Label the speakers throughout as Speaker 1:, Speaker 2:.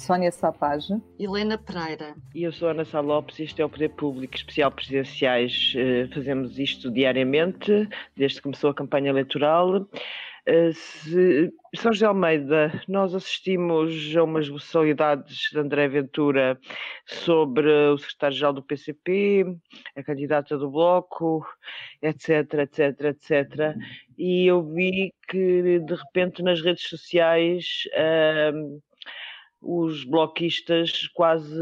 Speaker 1: Sónia Sapage,
Speaker 2: Helena Pereira.
Speaker 3: E eu sou Ana Sá Lopes e este é o Poder Público Especial Presidenciais. Eh, fazemos isto diariamente, desde que começou a campanha eleitoral. Eh, se, São José Almeida, nós assistimos a umas vocalidades de André Ventura sobre o secretário-geral do PCP, a candidata do Bloco, etc, etc, etc. E eu vi que, de repente, nas redes sociais... Uh, os bloquistas quase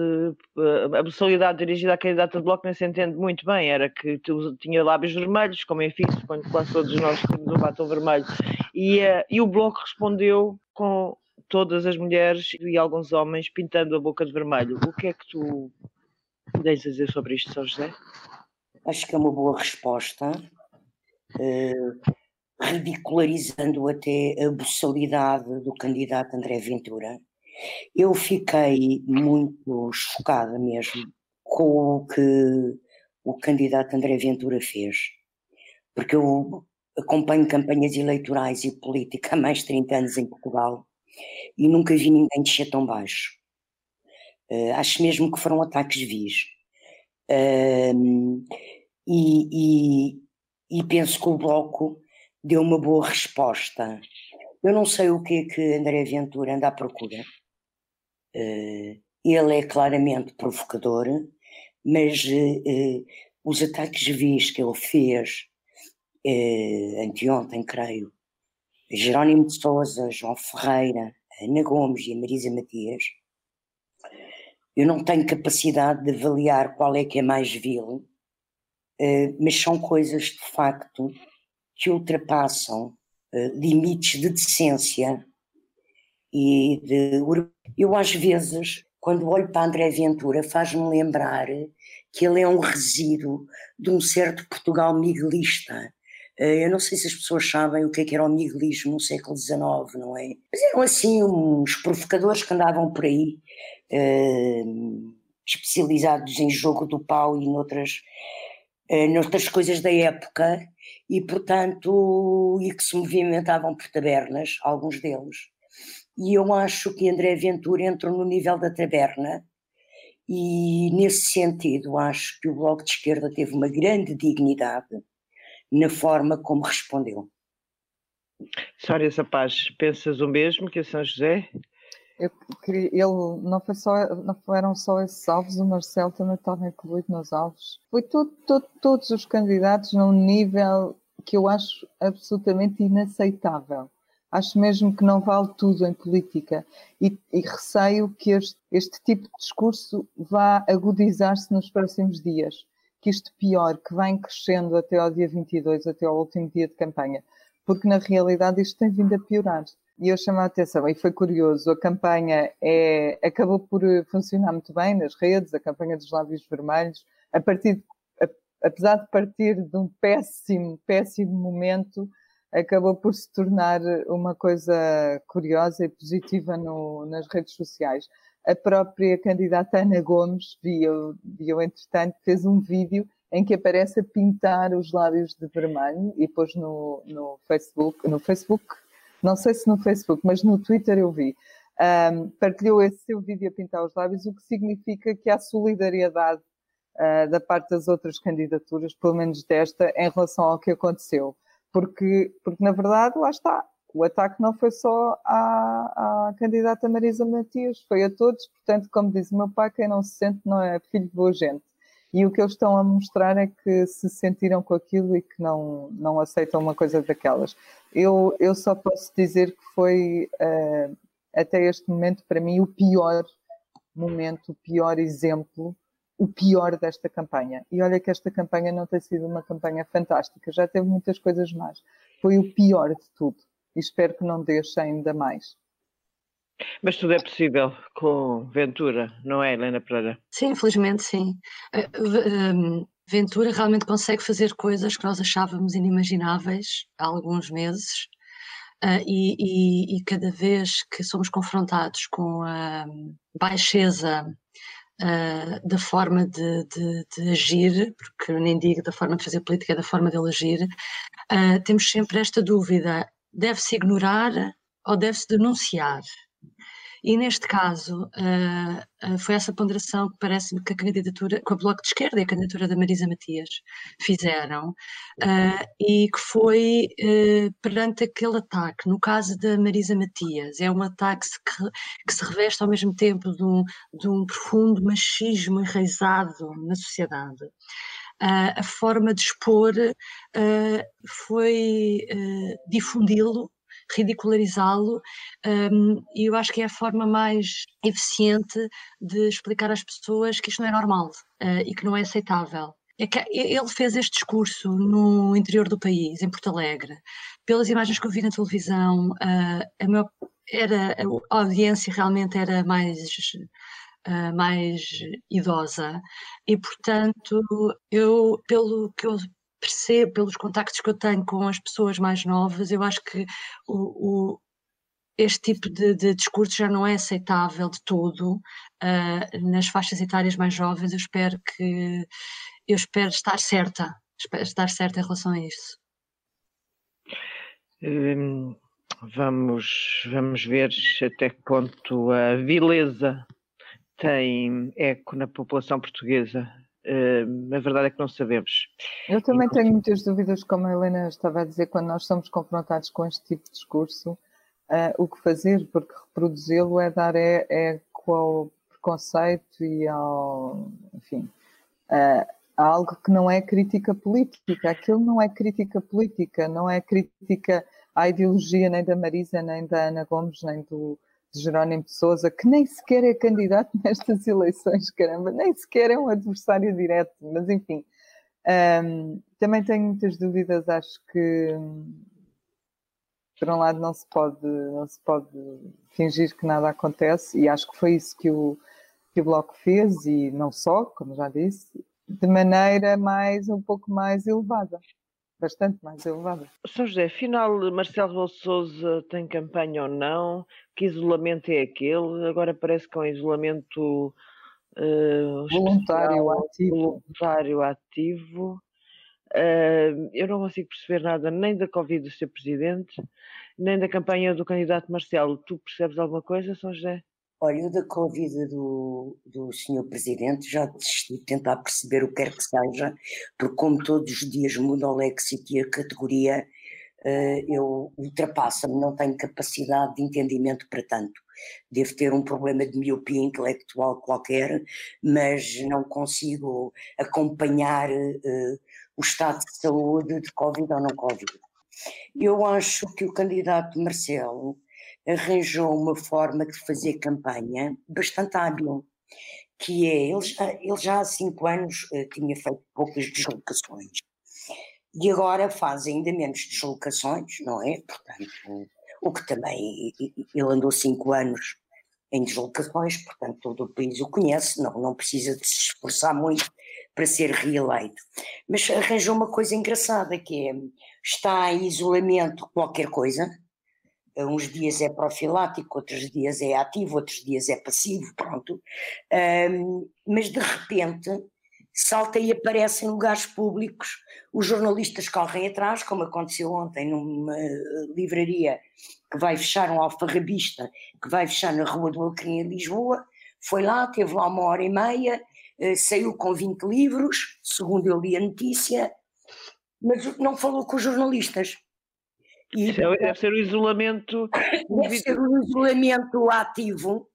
Speaker 3: a personalidade dirigida à candidata de bloco nem se entende muito bem, era que tinha lábios vermelhos, como é fixo, quando quase todos nós temos um batom vermelho, e, uh, e o bloco respondeu com todas as mulheres e alguns homens pintando a boca de vermelho. O que é que tu tens a dizer sobre isto, São José?
Speaker 4: Acho que é uma boa resposta, uh, ridicularizando até a boçalidade do candidato André Ventura eu fiquei muito chocada mesmo com o que o candidato André Ventura fez, porque eu acompanho campanhas eleitorais e política há mais de 30 anos em Portugal e nunca vi ninguém descer tão baixo. Uh, acho mesmo que foram ataques vis. Uh, e, e, e penso que o Bloco deu uma boa resposta. Eu não sei o que é que André Ventura anda à procura. Uh, ele é claramente provocador, mas uh, os ataques vis que ele fez anteontem, creio, Jerónimo de Souza, João Ferreira, Ana Gomes e a Marisa Matias, eu não tenho capacidade de avaliar qual é que é mais vil, mas são coisas de facto que ultrapassam limites de decência e de eu às vezes quando olho para André Ventura faz-me lembrar que ele é um resíduo de um certo Portugal miguelista eh, eu não sei se as pessoas sabem o que, é que era o miguelismo no século XIX, não é? Mas eram assim uns provocadores que andavam por aí, eh, especializados em jogo do pau e noutras, eh, noutras coisas da época, e portanto, e que se movimentavam por tabernas, alguns deles e eu acho que André Ventura entrou no nível da taberna e nesse sentido acho que o Bloco de Esquerda teve uma grande dignidade na forma como respondeu.
Speaker 3: Sória Sapaz, pensas o mesmo que a São José?
Speaker 1: Eu queria, ele não foi só, não foram só esses alvos, o Marcelo também estava incluído nos alvos. Foi tudo, tudo, todos os candidatos num nível que eu acho absolutamente inaceitável Acho mesmo que não vale tudo em política e, e receio que este, este, tipo de discurso vá agudizar-se nos próximos dias. Que isto pior, que vai crescendo até ao dia 22, até ao último dia de campanha, porque na realidade isto tem vindo a piorar. E eu chamo a atenção, e foi curioso, a campanha é, acabou por funcionar muito bem nas redes, a campanha dos lábios vermelhos, a partir, a, apesar de partir de um péssimo, péssimo momento, acabou por se tornar uma coisa curiosa e positiva no, nas redes sociais. A própria candidata Ana Gomes, viu, viu entretanto, fez um vídeo em que aparece a pintar os lábios de vermelho e pôs no, no Facebook, no Facebook, não sei se no Facebook, mas no Twitter eu vi. Um, partilhou esse seu vídeo a pintar os lábios, o que significa que há solidariedade uh, da parte das outras candidaturas, pelo menos desta, em relação ao que aconteceu porque, porque na verdade, lá está, o ataque não foi só à, à, candidata Marisa Matias, foi a todos, portanto, como diz o meu pai, quem não se sente não é filho de boa gente. E o que eles estão a mostrar é que se sentiram com aquilo e que não, não aceitam uma coisa daquelas. Eu, eu só posso dizer que foi, uh, até este momento, para mim, o pior momento, o pior exemplo o pior desta campanha. E olha que esta campanha não tem sido uma campanha fantástica, já teve muitas coisas más. Foi o pior de tudo. E espero que não deixe ainda mais.
Speaker 3: Mas tudo é possível com Ventura, não é, Helena Pereira?
Speaker 2: Sim, infelizmente sim. Eh, ehm, Ventura realmente consegue fazer coisas que nós achávamos inimagináveis há alguns meses. uh, e, e, e, cada vez que somos confrontados com a baixeza uh, da forma de, de, de, agir, porque eu nem digo da forma de fazer política, é da forma de ele agir, uh, temos sempre esta dúvida: deve-se ignorar ou deve-se denunciar? E neste caso uh, uh, foi essa ponderação que parece-me que a candidatura, com a Bloco de Esquerda e a candidatura da Marisa Matias fizeram, uh, e que foi perante aquele ataque, no caso da Marisa Matias, é um ataque que, que se reveste ao mesmo tempo de um, de um profundo machismo enraizado na sociedade. A forma de expor foi difundi-lo ridicularizá-lo, um, e eu acho que é a forma mais eficiente de explicar às pessoas que isto não é normal uh, e que não é aceitável. É que ele fez este discurso no interior do país, em Porto Alegre. Pelas imagens que eu vi na televisão, uh, a, maior, era, a audiência realmente era mais Uh, mais idosa e portanto eu pelo que eu percebo pelos contactos que eu tenho com as pessoas mais novas, eu acho que o, o este tipo de, de, discurso já não é aceitável de todo uh, nas faixas etárias mais jovens. Eu espero que eu espero estar certa, espero estar certa em relação a isso.
Speaker 3: Hum, vamos, vamos ver até que ponto a vileza tem eco na população portuguesa Uh, a verdade é que não sabemos.
Speaker 1: Eu também Inclusive... tenho muitas dúvidas, como a Helena estava a dizer, quando nós somos confrontados com este tipo de discurso, uh, o que fazer, porque reproduzi-lo é dar é, é ao preconceito e ao, enfim, uh, algo que não é crítica política. Aquilo não é crítica política, não é crítica à ideologia nem da Marisa, nem da Ana Gomes, nem do, de Jerónimo de Souza, que nem sequer é candidato nestas eleições, caramba, nem sequer é um adversário direto, mas enfim. Um, também tenho muitas dúvidas, acho que por um lado não se pode, não se pode fingir que nada acontece, e acho que foi isso que o, que o Bloco fez, e não só, como já disse, de maneira mais um pouco mais elevada bastante mais elevada.
Speaker 3: São José, afinal, Marcelo Rebelo Souza tem campanha ou não? Que isolamento é aquele? Agora parece que é um isolamento
Speaker 1: uh, voluntário ativo.
Speaker 3: Voluntário ativo. Uh, eu não consigo perceber nada nem da Covid do Sr. Presidente, nem da campanha do candidato Marcelo. Tu percebes alguma coisa, São José?
Speaker 4: Olha, da Covid do, do senhor Presidente já desisti de tentar perceber o que quer que seja, porque como todos os dias muda o lexito e a categoria, uh, eu ultrapassa-me, não tenho capacidade de entendimento para tanto. Devo ter um problema de miopia intelectual qualquer, mas não consigo acompanhar uh, o estado de saúde de Covid ou não Covid. Eu acho que o candidato Marcelo arranjou uma forma de fazer campanha bastante hábil, que é, ele já, ele já há cinco anos uh, tinha feito poucas deslocações, e agora faz ainda menos deslocações, não é? Portanto, o que também, ele andou cinco anos em deslocações, portanto todo o país o conhece, não, não precisa de se esforçar muito para ser reeleito. Mas arranjou uma coisa engraçada, que é, está em isolamento qualquer coisa, uns dias é profilático, outros dias é ativo, outros dias é passivo, pronto. Um, mas de repente salta e aparece em lugares públicos, os jornalistas correm atrás, como aconteceu ontem numa livraria que vai fechar, um alfarrabista, que vai fechar na Rua do Alcrim em Lisboa, foi lá, teve lá uma hora e meia, uh, saiu com 20 livros, segundo eu li a notícia, mas não falou com os jornalistas
Speaker 3: e, é, deve ser o isolamento.
Speaker 4: Deve ser o isolamento ativo.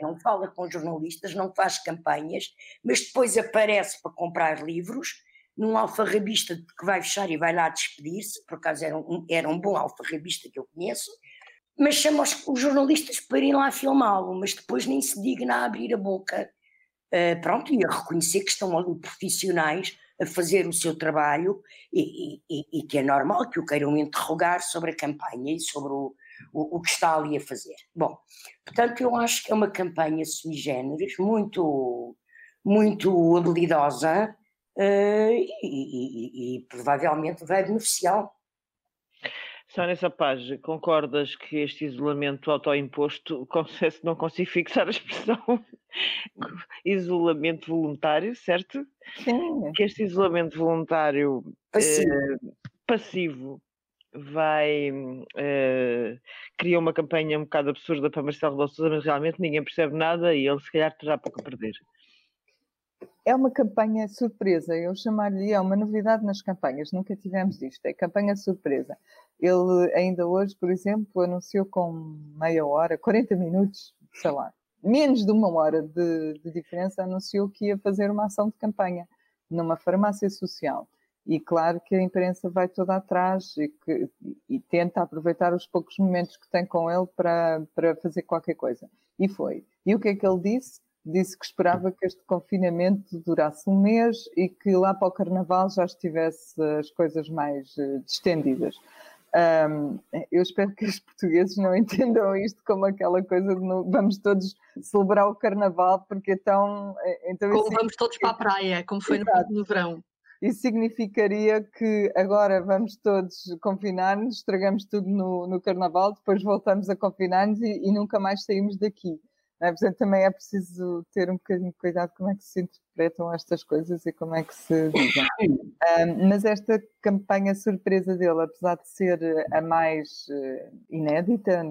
Speaker 4: não fala com jornalistas, não faz campanhas, mas depois aparece para comprar livros num alfarrabista que vai fechar e vai lá despedir-se, por acaso era um, era um bom alfarrabista que eu conheço, mas chama os, os jornalistas para irem lá filmá-lo, mas depois nem se digna a abrir a boca. Uh, pronto, e a reconhecer que estão ali profissionais a fazer o seu trabalho e, e, e, que é normal que o queiram interrogar sobre a campanha e sobre o, o, o, que está ali a fazer. Bom, portanto, eu acho que é uma campanha sui generis, muito, muito habilidosa uh, e, e, provavelmente vai beneficiá-lo.
Speaker 3: Sónia Paz, concordas que este isolamento autoimposto, não consigo fixar a expressão, isolamento voluntário, certo?
Speaker 1: Sim.
Speaker 3: Que este isolamento voluntário passivo, eh, passivo vai uh, cria uma campanha um bocado absurda para Marcelo Rebelo Sousa, mas realmente ninguém percebe nada e ele se calhar terá pouco a perder.
Speaker 1: É uma campanha surpresa, eu chamaria, é uma novidade nas campanhas, nunca tivemos isto, é campanha surpresa. Ele ainda hoje, por exemplo, anunciou com meia hora, 40 minutos, sei lá, menos de uma hora de, de diferença, anunciou que ia fazer uma ação de campanha numa farmácia social. E claro que a imprensa vai toda atrás e, que, e, tenta aproveitar os poucos momentos que tem com ele para, para fazer qualquer coisa. E foi. E o que é que ele disse? Disse que esperava que este confinamento durasse um mês e que lá para o carnaval já estivesse as coisas mais uh, distendidas. Um, eu espero que os portugueses não entendam isto como aquela coisa de no, vamos todos celebrar o carnaval porque então.
Speaker 2: Eh, então como vamos todos para a praia, como foi no, no verão.
Speaker 1: Isso significaria que agora vamos todos confinar-nos, estragamos tudo no, no carnaval, depois voltamos a confinar-nos e, e, nunca mais saímos daqui. É? Portanto, também é preciso ter um bocadinho de cuidado como é que se interpretam estas coisas e como é que se dizem. Um, mas esta campanha surpresa dele, apesar de ser a mais uh, inédita,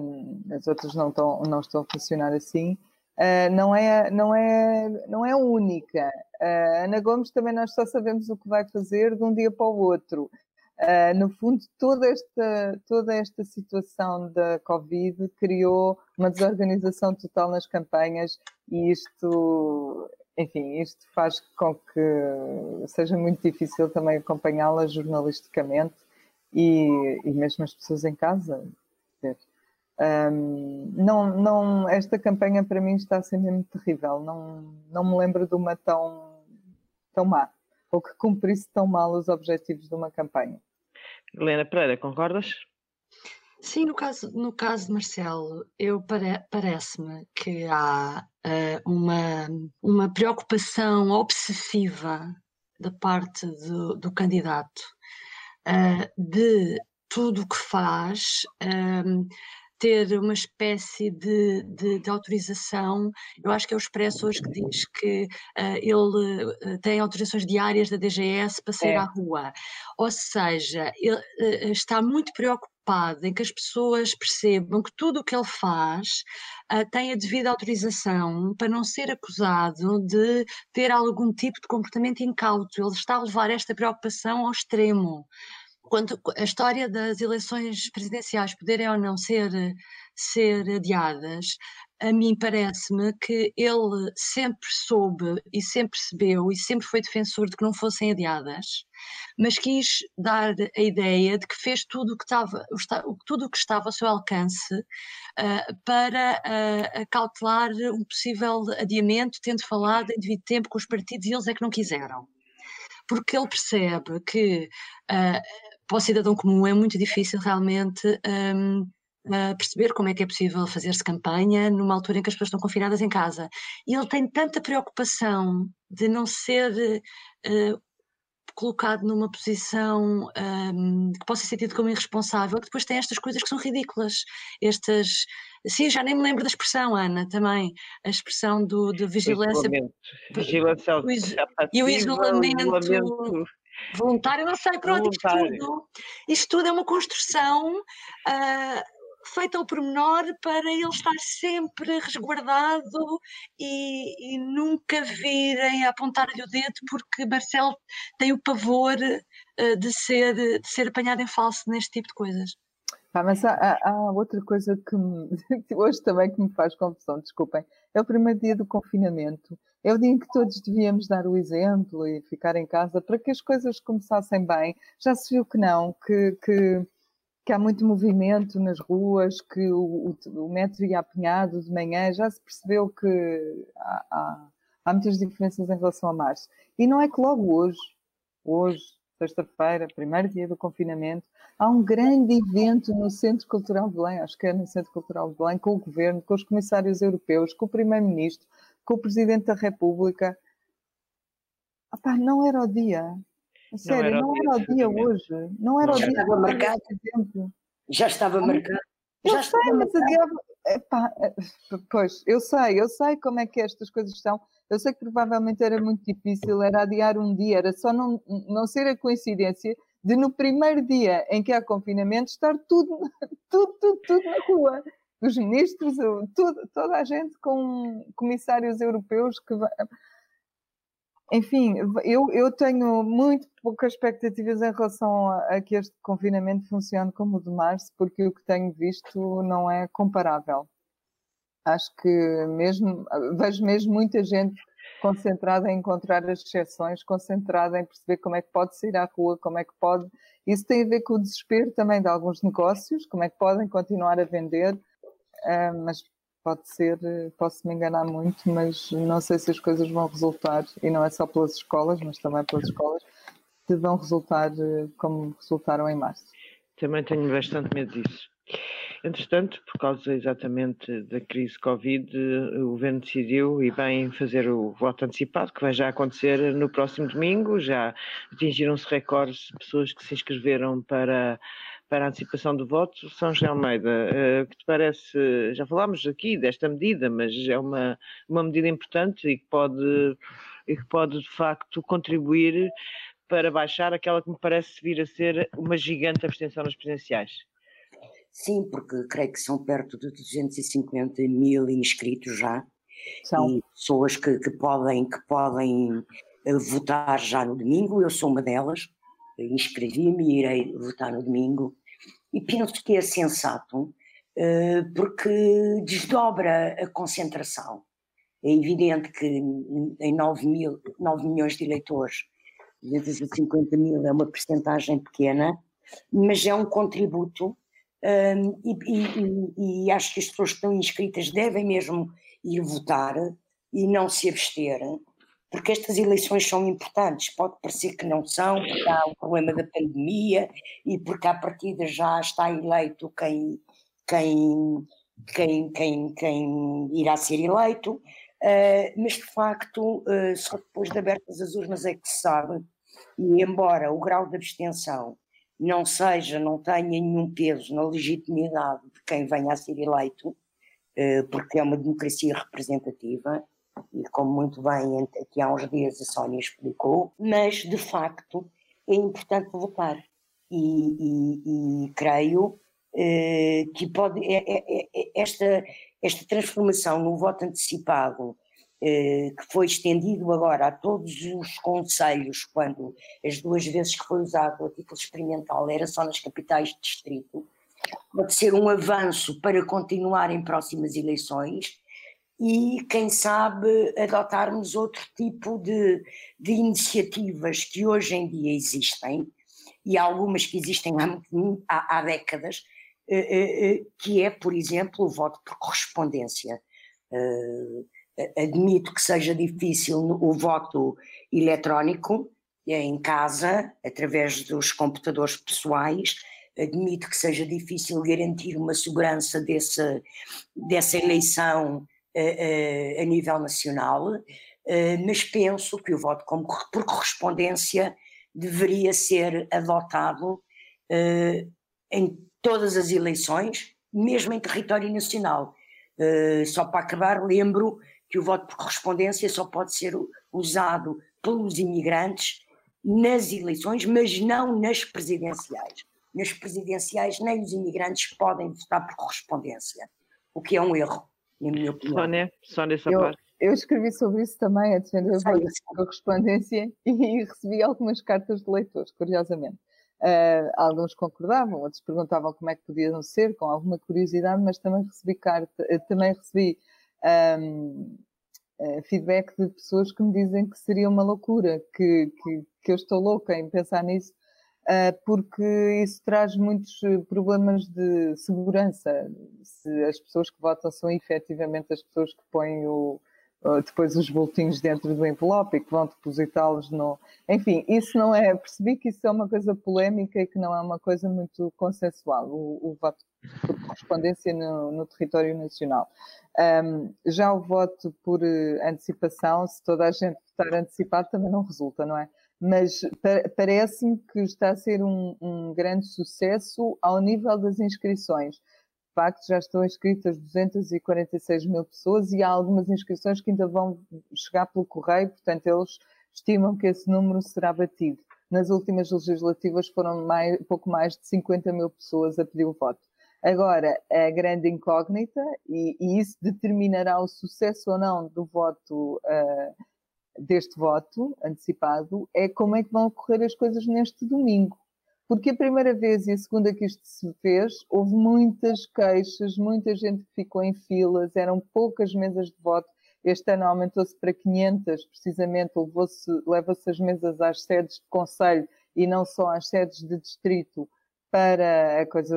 Speaker 1: as outras não estão, não estão a funcionar assim, Uh, não, é, não, é, não é única. Uh, Ana Gomes também nós só sabemos o que vai fazer de um dia para o outro. Uh, no fundo, toda esta, toda esta situação da Covid criou uma desorganização total nas campanhas e isto, enfim, isto faz com que seja muito difícil também acompanhá-la jornalisticamente e, e mesmo as pessoas em casa. Um, não, não, esta campanha para mim está a ser mesmo terrível. Não, não me lembro de uma tão, tão má, ou que cumprisse tão mal os objetivos de uma campanha.
Speaker 3: Helena Pereira, concordas?
Speaker 2: Sim, no caso, no caso de Marcelo, eu pare, parece-me que há uh, uma, uma preocupação obsessiva da parte do, do candidato uh, de tudo o que faz. Um, ter uma espécie de, de, de, autorização. Eu acho que é o Expresso hoje que diz que uh, ele uh, tem autorizações diárias da DGS para sair é. à rua. Ou seja, ele uh, está muito preocupado em que as pessoas percebam que tudo o que ele faz tem a devida autorização para não ser acusado de ter algum tipo de comportamento incauto. Ele está a levar esta preocupação ao extremo quando a história das eleições presidenciais poderem ou não ser, ser adiadas, a mim parece-me que ele sempre soube e sempre percebeu e sempre foi defensor de que não fossem adiadas, mas quis dar a ideia de que fez tudo o que estava, tudo o que estava ao seu alcance uh, para uh, acautelar um possível adiamento, tendo falado em devido tempo com os partidos e eles é que não quiseram. Porque ele percebe que uh, para o cidadão comum é muito difícil realmente um, perceber como é que é possível fazer-se campanha numa altura em que as pessoas estão confinadas em casa. E ele tem tanta preocupação de não ser uh, colocado numa posição um, que possa ser tido como irresponsável, que depois tem estas coisas que são ridículas. Estas. Sim, já nem me lembro da expressão, Ana, também. A expressão do, de vigilância.
Speaker 3: Vigilância o
Speaker 2: e o isolamento. isolamento voluntário, não sei, pronto, isto tudo, isto tudo é uma construção uh, feita ao pormenor para ele estar sempre resguardado e, e nunca virem apontar-lhe o dedo porque Marcelo tem o pavor uh, de, ser, de ser apanhado em falso neste tipo de coisas.
Speaker 1: Ah, mas há, há, outra coisa que me, hoje também que me faz confusão, desculpem. É o primeiro dia do confinamento. É o dia em que todos devíamos dar o exemplo e ficar em casa para que as coisas começassem bem. Já se viu que não, que, que, que há muito movimento nas ruas, que o, o, o metro ia apinhado de manhã, já se percebeu que há, há, há muitas diferenças em relação a março. E não é que logo hoje, hoje, sexta-feira, primeiro dia do confinamento, há um grande evento no Centro Cultural de Belém, acho que é no Centro Cultural de Belém, com o Governo, com os comissários europeus, com o Primeiro-Ministro, com o Presidente da República. Opa, não era o dia. Sério, não era, não era o dia, hoje. Não era não, o dia. Estava marcado.
Speaker 4: Já estava marcado.
Speaker 1: Já eu sei, mas adiava. Epá, eh, pois, eu sei, eu sei como é que estas coisas são. Eu sei que provavelmente era muito difícil, era adiar um dia, era só não, não ser a coincidência de no primeiro dia em que há confinamento estar tudo, tudo, tudo, tudo na rua. Os ministros, tudo, toda a gente com comissários europeus que enfim, eu, eu tenho muito poucas expectativas em relação a, a, que este confinamento funcione como o de março, porque o que tenho visto não é comparável. Acho que mesmo, vejo mesmo muita gente concentrada em encontrar as exceções, concentrada em perceber como é que pode sair à rua, como é que pode. Isso tem a ver com o desespero também de alguns negócios, como é que podem continuar a vender, uh, mas pode ser, posso me enganar muito, mas não sei se as coisas vão resultar, e não é só pelas escolas, mas também pelas escolas, se vão resultar eh, como resultaram em março.
Speaker 3: Também tenho bastante medo disso. Entretanto, por causa exatamente da crise Covid, o governo decidiu e bem fazer o voto antecipado, que vai já acontecer no próximo domingo. Já atingiram-se recordes de pessoas que se inscreveram para para a antecipação do voto. São José Almeida, uh, o que te parece, já falámos aqui desta medida, mas é uma, uma medida importante e que pode, e que pode de facto contribuir para baixar aquela que me parece vir a ser uma gigante abstenção nas presidenciais.
Speaker 4: Sim, porque creio que são perto de 250 mil inscritos já. São. E pessoas que, que podem, que podem eh, votar já no domingo, eu sou uma delas, inscrevi-me e irei votar no domingo e penso que é sensato eh, porque desdobra a concentração. É evidente que em 9, mil, 9 milhões de eleitores, 250 mil é uma percentagem pequena, mas é um contributo um, e, e, e, acho que as pessoas que estão inscritas devem mesmo ir votar e não se abster, porque estas eleições são importantes. Pode parecer que não são, porque há o problema da pandemia e porque à partida já está eleito quem, quem, quem, quem, quem irá ser eleito, uh, mas de facto uh, só depois de abertas as urnas é que se sabe, e embora o grau de abstenção não seja, não tenha nenhum peso na legitimidade de quem venha a ser eleito, uh, porque é uma democracia representativa, e como muito bem aqui há uns dias a Sónia explicou, mas de facto é importante votar. E, e, e creio eh, que pode, é, é, é, esta, esta transformação no voto antecipado, eh, que foi estendido agora a todos os conselhos, quando as duas vezes que foi usado a título experimental era só nas capitais de distrito, pode ser um avanço para continuar em próximas eleições e, quem sabe, adotarmos outro tipo de, de iniciativas que hoje em dia existem, e algumas que existem há, há, há décadas, eh, eh, eh, que é, por exemplo, o voto por correspondência. Admito que seja difícil o voto eletrónico em casa, através dos computadores pessoais, admito que seja difícil garantir uma segurança desse, dessa eleição a, nível nacional, mas penso que o voto por correspondência deveria ser adotado em todas as eleições, mesmo em território nacional. Só para acabar, lembro que o voto por correspondência só pode ser usado pelos imigrantes nas eleições, mas não nas presidenciais. Nas presidenciais, nem os imigrantes podem votar por correspondência, o que é um erro na minha opinião.
Speaker 3: Sónia, Sónia essa
Speaker 1: eu,
Speaker 3: parte.
Speaker 1: Eu escrevi sobre isso também, a defender a correspondência e recebi algumas cartas de leitores, curiosamente. Uh, alguns concordavam, outros perguntavam como é que podiam ser, com alguma curiosidade, mas também recebi carta, eh, também recebi um, uh, eh, feedback de pessoas que me dizem que seria uma loucura, que, que, que eu estou louca em pensar nisso, porque isso traz muitos eh, problemas de segurança. Se as pessoas que votam são efetivamente as pessoas que põem o, depois os boletins dentro do envelope e que vão depositá-los no. Enfim, isso não é. Percebi que isso é uma coisa polémica e que não é uma coisa muito consensual, o, o voto por correspondência no, no território nacional. Um, já o voto por eh, antecipação, se toda a gente votar antecipado, também não resulta, não é? Mas parece-me que está a ser um, um, grande sucesso ao nível das inscrições. De facto, já estão inscritas 246 mil pessoas e há algumas inscrições que ainda vão chegar pelo correio, portanto, eles estimam que esse número será batido. Nas últimas legislativas foram mais, pouco mais de 50 mil pessoas a pedir o voto. Agora, a grande incógnita, e, e isso determinará o sucesso ou não do voto, uh, deste voto antecipado, é como é que vão ocorrer as coisas neste domingo. Porque a primeira vez e a segunda que isto se fez, houve muitas queixas, muita gente que ficou em filas, eram poucas mesas de voto. Este ano aumentou-se para 500, precisamente, leva-se as mesas às sedes de conselho e não só às sedes de distrito, para a coisa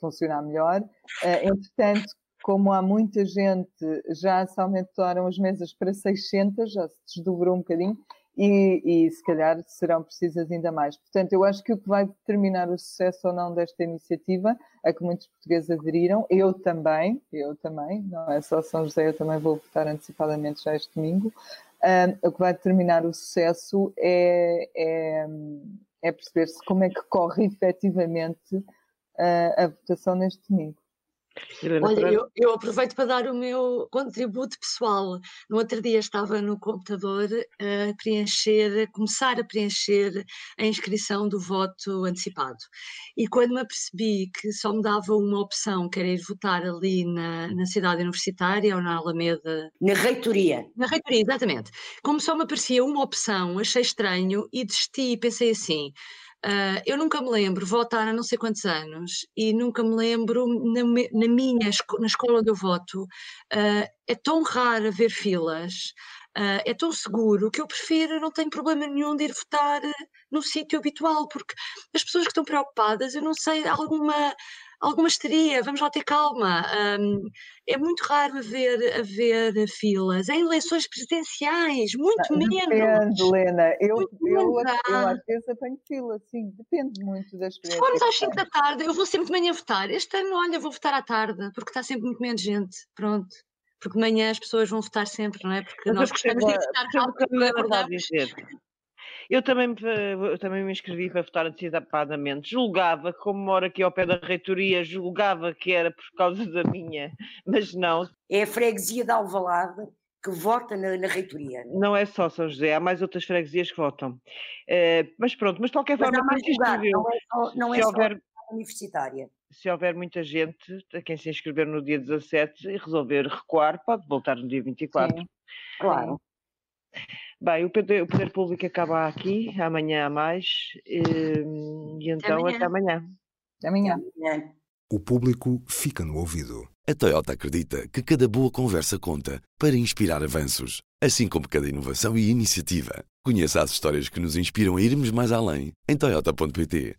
Speaker 1: funcionar melhor. Uh, entretanto, como há muita gente, já se aumentaram as mesas para 600, já se desdobrou um bocadinho, e, e, se calhar serão precisas ainda mais. Portanto, eu acho que o que vai determinar o sucesso ou não desta iniciativa, a que muitos portugueses aderiram, eu também, eu também, não é só São José, eu também vou votar antecipadamente já este domingo, um, o que vai determinar o sucesso é, é é perceber-se como é que corre efetivamente uh, a votação neste domingo.
Speaker 2: Olha, eu, eu, aproveito para dar o meu contributo pessoal. No outro dia estava no computador a preencher, a começar a preencher a inscrição do voto antecipado. E quando me apercebi que só me dava uma opção, que era ir votar ali na, na cidade universitária ou na Alameda.
Speaker 4: Na reitoria.
Speaker 2: Na reitoria, exatamente. Como só me aparecia uma opção, achei estranho e desisti e pensei assim Uh, eu nunca me lembro votar há não sei quantos anos e nunca me lembro na, na minha na escola onde eu voto uh, é tão raro haver filas uh, é tão seguro que eu prefiro não tenho problema nenhum de ir votar no sítio habitual porque as pessoas que estão preocupadas eu não sei alguma alguma histeria, vamos lá ter calma. Um, é muito raro haver, haver filas em eleições presidenciais, muito
Speaker 1: menos.
Speaker 2: Depende,
Speaker 1: Helena. Eu, eu, eu, eu, às vezes apanho fila, sim, depende muito das experiência.
Speaker 2: Se formos às 5 da tarde, eu vou sempre de manhã votar. Este ano, olha, vou votar à tarde, porque está sempre muito menos gente. Pronto. Porque de manhã as pessoas vão votar sempre, não é? Porque Mas nós gostamos de votar rápido.
Speaker 3: Eu também, eu também me inscrevi para votar antecipadamente. Julgava, como moro aqui ao pé da reitoria, julgava que era por causa da minha, mas não.
Speaker 4: É a freguesia de Alvalade que vota na, na, reitoria.
Speaker 3: Não é só São José, há mais outras freguesias que votam. É, mas pronto, mas de qualquer mas forma...
Speaker 4: mais lugar, não é só, não é houver, universitária.
Speaker 3: Se houver muita gente, a quem se inscrever no dia 17 e resolver recuar, pode voltar no dia 24. Sim,
Speaker 4: claro.
Speaker 3: Bem, o poder, o poder público acaba aqui, amanhã há mais, e, ehm, e então até amanhã.
Speaker 1: Até amanhã.
Speaker 4: Até amanhã.
Speaker 5: O público fica no ouvido. A Toyota acredita que cada boa conversa conta para inspirar avanços, assim como cada inovação e iniciativa. Conheça as histórias que nos inspiram a irmos mais além em Toyota.pt.